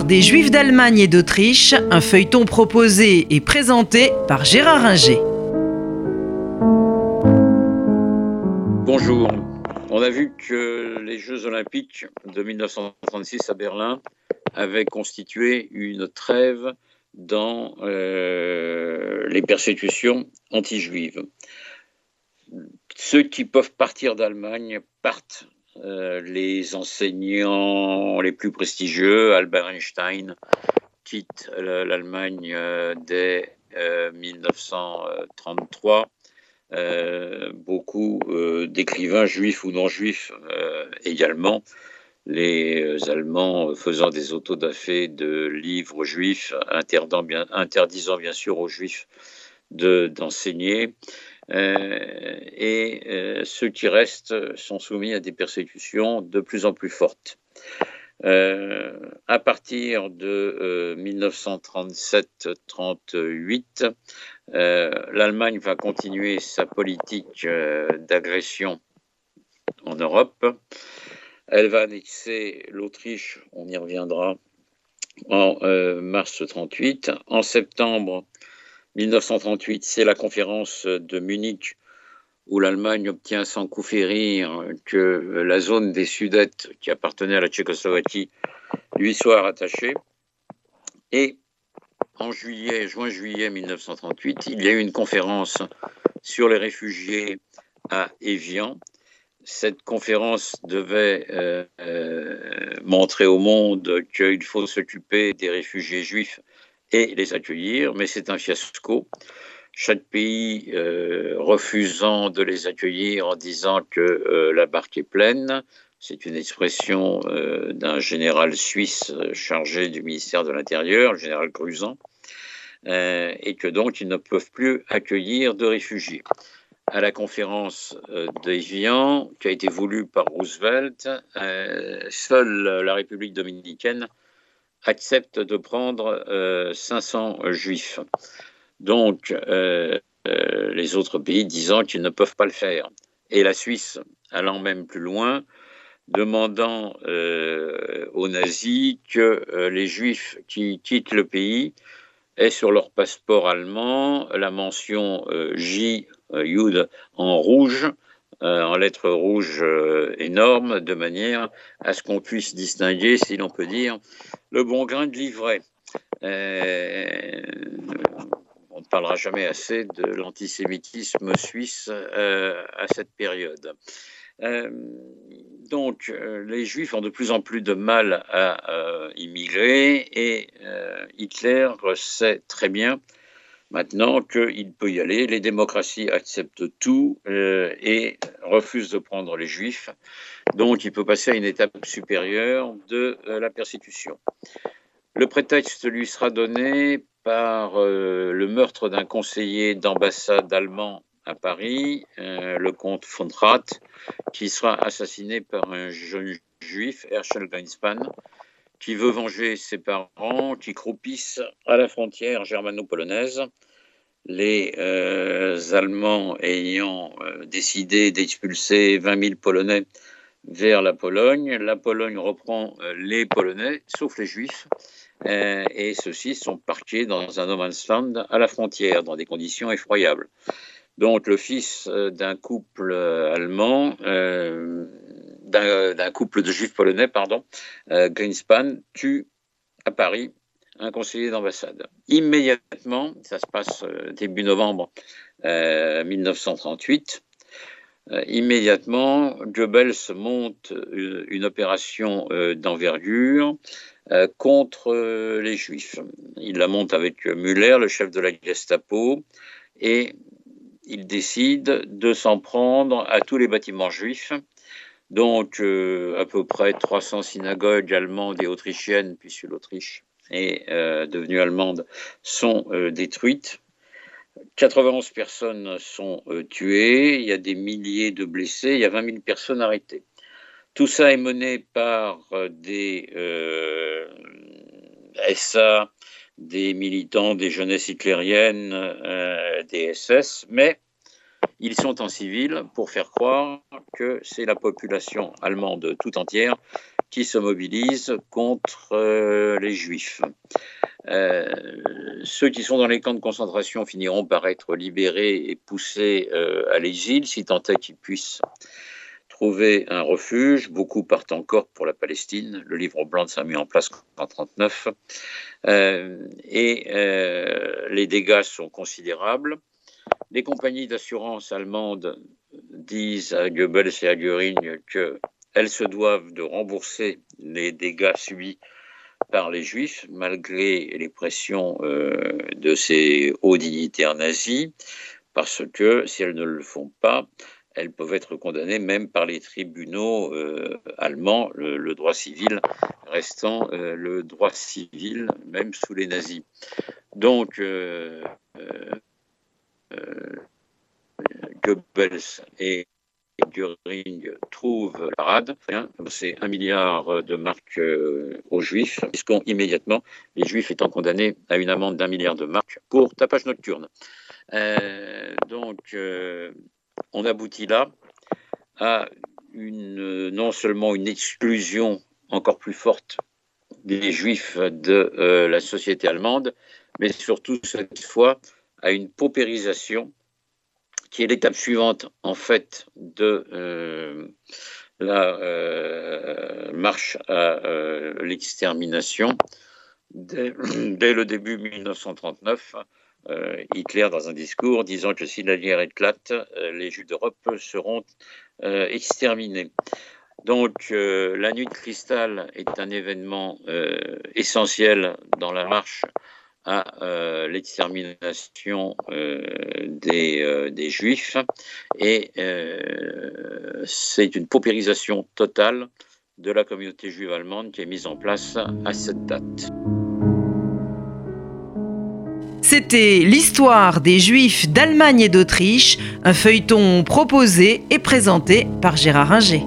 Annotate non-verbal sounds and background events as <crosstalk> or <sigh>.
Des Juifs d'Allemagne et d'Autriche, un feuilleton proposé et présenté par Gérard Inger. Bonjour. On a vu que les Jeux olympiques de 1936 à Berlin avaient constitué une trêve dans euh, les persécutions anti-juives. Ceux qui peuvent partir d'Allemagne partent euh, les enseignants les plus prestigieux, Albert Einstein, quitte l'Allemagne euh, dès 1933. Euh, beaucoup d'écrivains juifs ou non juifs également, les Allemands faisant des autodafés de livres juifs, interdisant bien, sûr aux juifs d'enseigner. Et euh, ceux qui restent sont soumis à des persécutions de plus en plus fortes. Euh, à partir de 1937-38, l'Allemagne va continuer sa politique d'agression en Europe. Elle va annexer l'Autriche, on y reviendra, en mars 38. En septembre 1938, c'est la conférence de Munich où l'Allemagne obtient sans coup férir que la zone des Sudètes qui appartenait à la Tchécoslovaquie lui soit rattachée. Et en juillet, juin-juillet 1938, il y a eu une conférence sur les réfugiés à Évian. Cette conférence devait euh, euh, montrer au monde qu'il faut s'occuper des réfugiés juifs et les accueillir, mais c'est un fiasco. Chaque pays euh, refusant de les accueillir en disant que euh, la barque est pleine, c'est une expression euh, d'un général suisse chargé du ministère de l'Intérieur, le général Cruzan, et que donc ils ne peuvent plus accueillir de réfugiés. À la conférence d'Evian, qui a été voulue par Roosevelt, seule la République dominicaine accepte de prendre 500 euh, juifs. Donc, euh, euh, les autres pays disant qu'ils ne peuvent pas le faire. Et la Suisse allant même plus loin, demandant aux nazis que les juifs qui quittent le pays aient sur leur passeport allemand la mention J, Jud en rouge, euh, en lettres rouges euh, énormes, de manière à ce qu'on puisse distinguer, si l'on peut dire, le bon grain de livret. Euh, on ne parlera jamais assez de l'antisémitisme suisse à cette période. donc, les Juifs ont de plus en plus de mal à immigrer et Hitler sait très bien Maintenant qu'il peut y aller, les démocraties acceptent tout euh, et refusent de prendre les juifs. Donc il peut passer à une étape supérieure de euh, la persécution. Le prétexte lui sera donné par euh, le meurtre d'un conseiller d'ambassade allemand à Paris, le comte von Rath, qui sera assassiné par un jeune juif, Herschel Geinspan, qui veut venger ses parents qui croupissent à la frontière germano-polonaise. Les euh, Allemands ayant euh, décidé d'expulser 20 000 Polonais vers la Pologne, la Pologne reprend euh, les Polonais, sauf les Juifs, et ceux-ci sont parqués dans un no à la frontière, dans des conditions effroyables. Donc le fils d'un couple allemand, d'un couple de juifs polonais, pardon, Greenspan, tue à Paris un conseiller d'ambassade. Immédiatement, ça se passe euh, début novembre 1938, euh, euh, immédiatement, Goebbels monte une, opération d'envergure contre les Juifs. Il la monte avec Müller, le chef de la Gestapo, et il décide de s'en prendre à tous les bâtiments juifs donc euh, à peu près 300 synagogues allemandes et autrichiennes, puisque l'Autriche est euh, devenue allemande, sont euh, détruites. 91 personnes sont tuées, il y a des milliers de blessés, il y a 20 000 personnes arrêtées. Tout ça est mené par des SA, des militants des jeunesses hitlériennes, des SS, mais ils sont en civil pour faire croire que c'est la population allemande tout entière qui se mobilisent contre les juifs. ceux qui sont dans les camps de concentration finiront par être libérés et poussés à l'exil, si tant est qu'ils puissent trouver un refuge. Beaucoup partent encore pour la Palestine. Le livre blanc s'est mis en place en 1939. Euh, et euh, les dégâts sont considérables. Les compagnies d'assurance allemandes disent à Goebbels et à Göring qu'elles se doivent de rembourser les dégâts subis par les juifs, malgré les pressions euh, de ces hauts dignitaires nazis, parce que si elles ne le font pas, elles peuvent être condamnées même par les tribunaux euh, allemands, le, droit civil restant euh, le droit civil, même sous les nazis. Donc, Goebbels et Göring trouvent la rade. C'est un milliard de marques aux Juifs, puisqu'on immédiatement, les Juifs étant condamnés à une amende d'un milliard de marques pour tapage nocturne? donc, on aboutit là à une, non seulement une exclusion encore plus forte des juifs de euh, la société allemande, mais surtout cette fois à une paupérisation qui est l'étape suivante en fait de euh, la euh, marche à l'extermination dès, <clears throat> dès, le début 1939 euh, Hitler dans un discours disant que si la guerre éclate, euh, les Juifs d'Europe seront euh, exterminés. Donc la nuit de cristal est un événement essentiel dans la marche à l'extermination des, des, Juifs et c'est une paupérisation totale de la communauté juive allemande qui est mise en place à cette date. C'était l'histoire des Juifs d'Allemagne et d'Autriche, un feuilleton proposé et présenté par Gérard Inger.